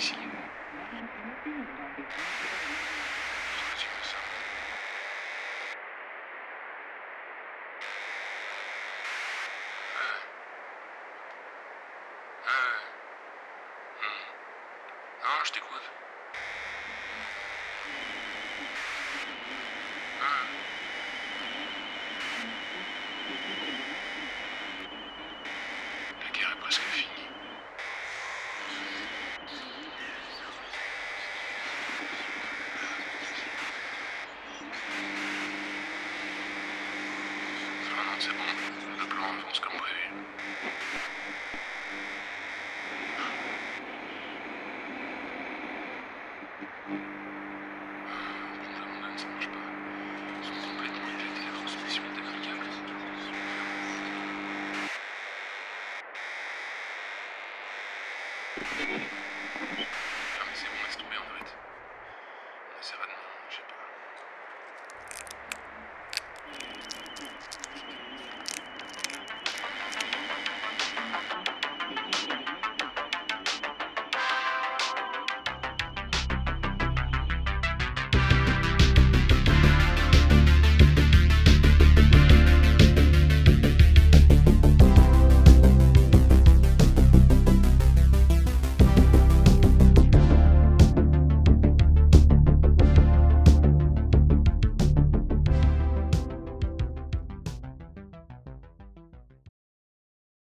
Аж ты куда? C'est bon. Le plan avance comme prévu. J'abandonne, ça marche pas. Ils sont complètement éclatés, la transmission est applicable. Ah mais c'est bon, laisse tomber, on arrête. On essaiera demain, je sais pas.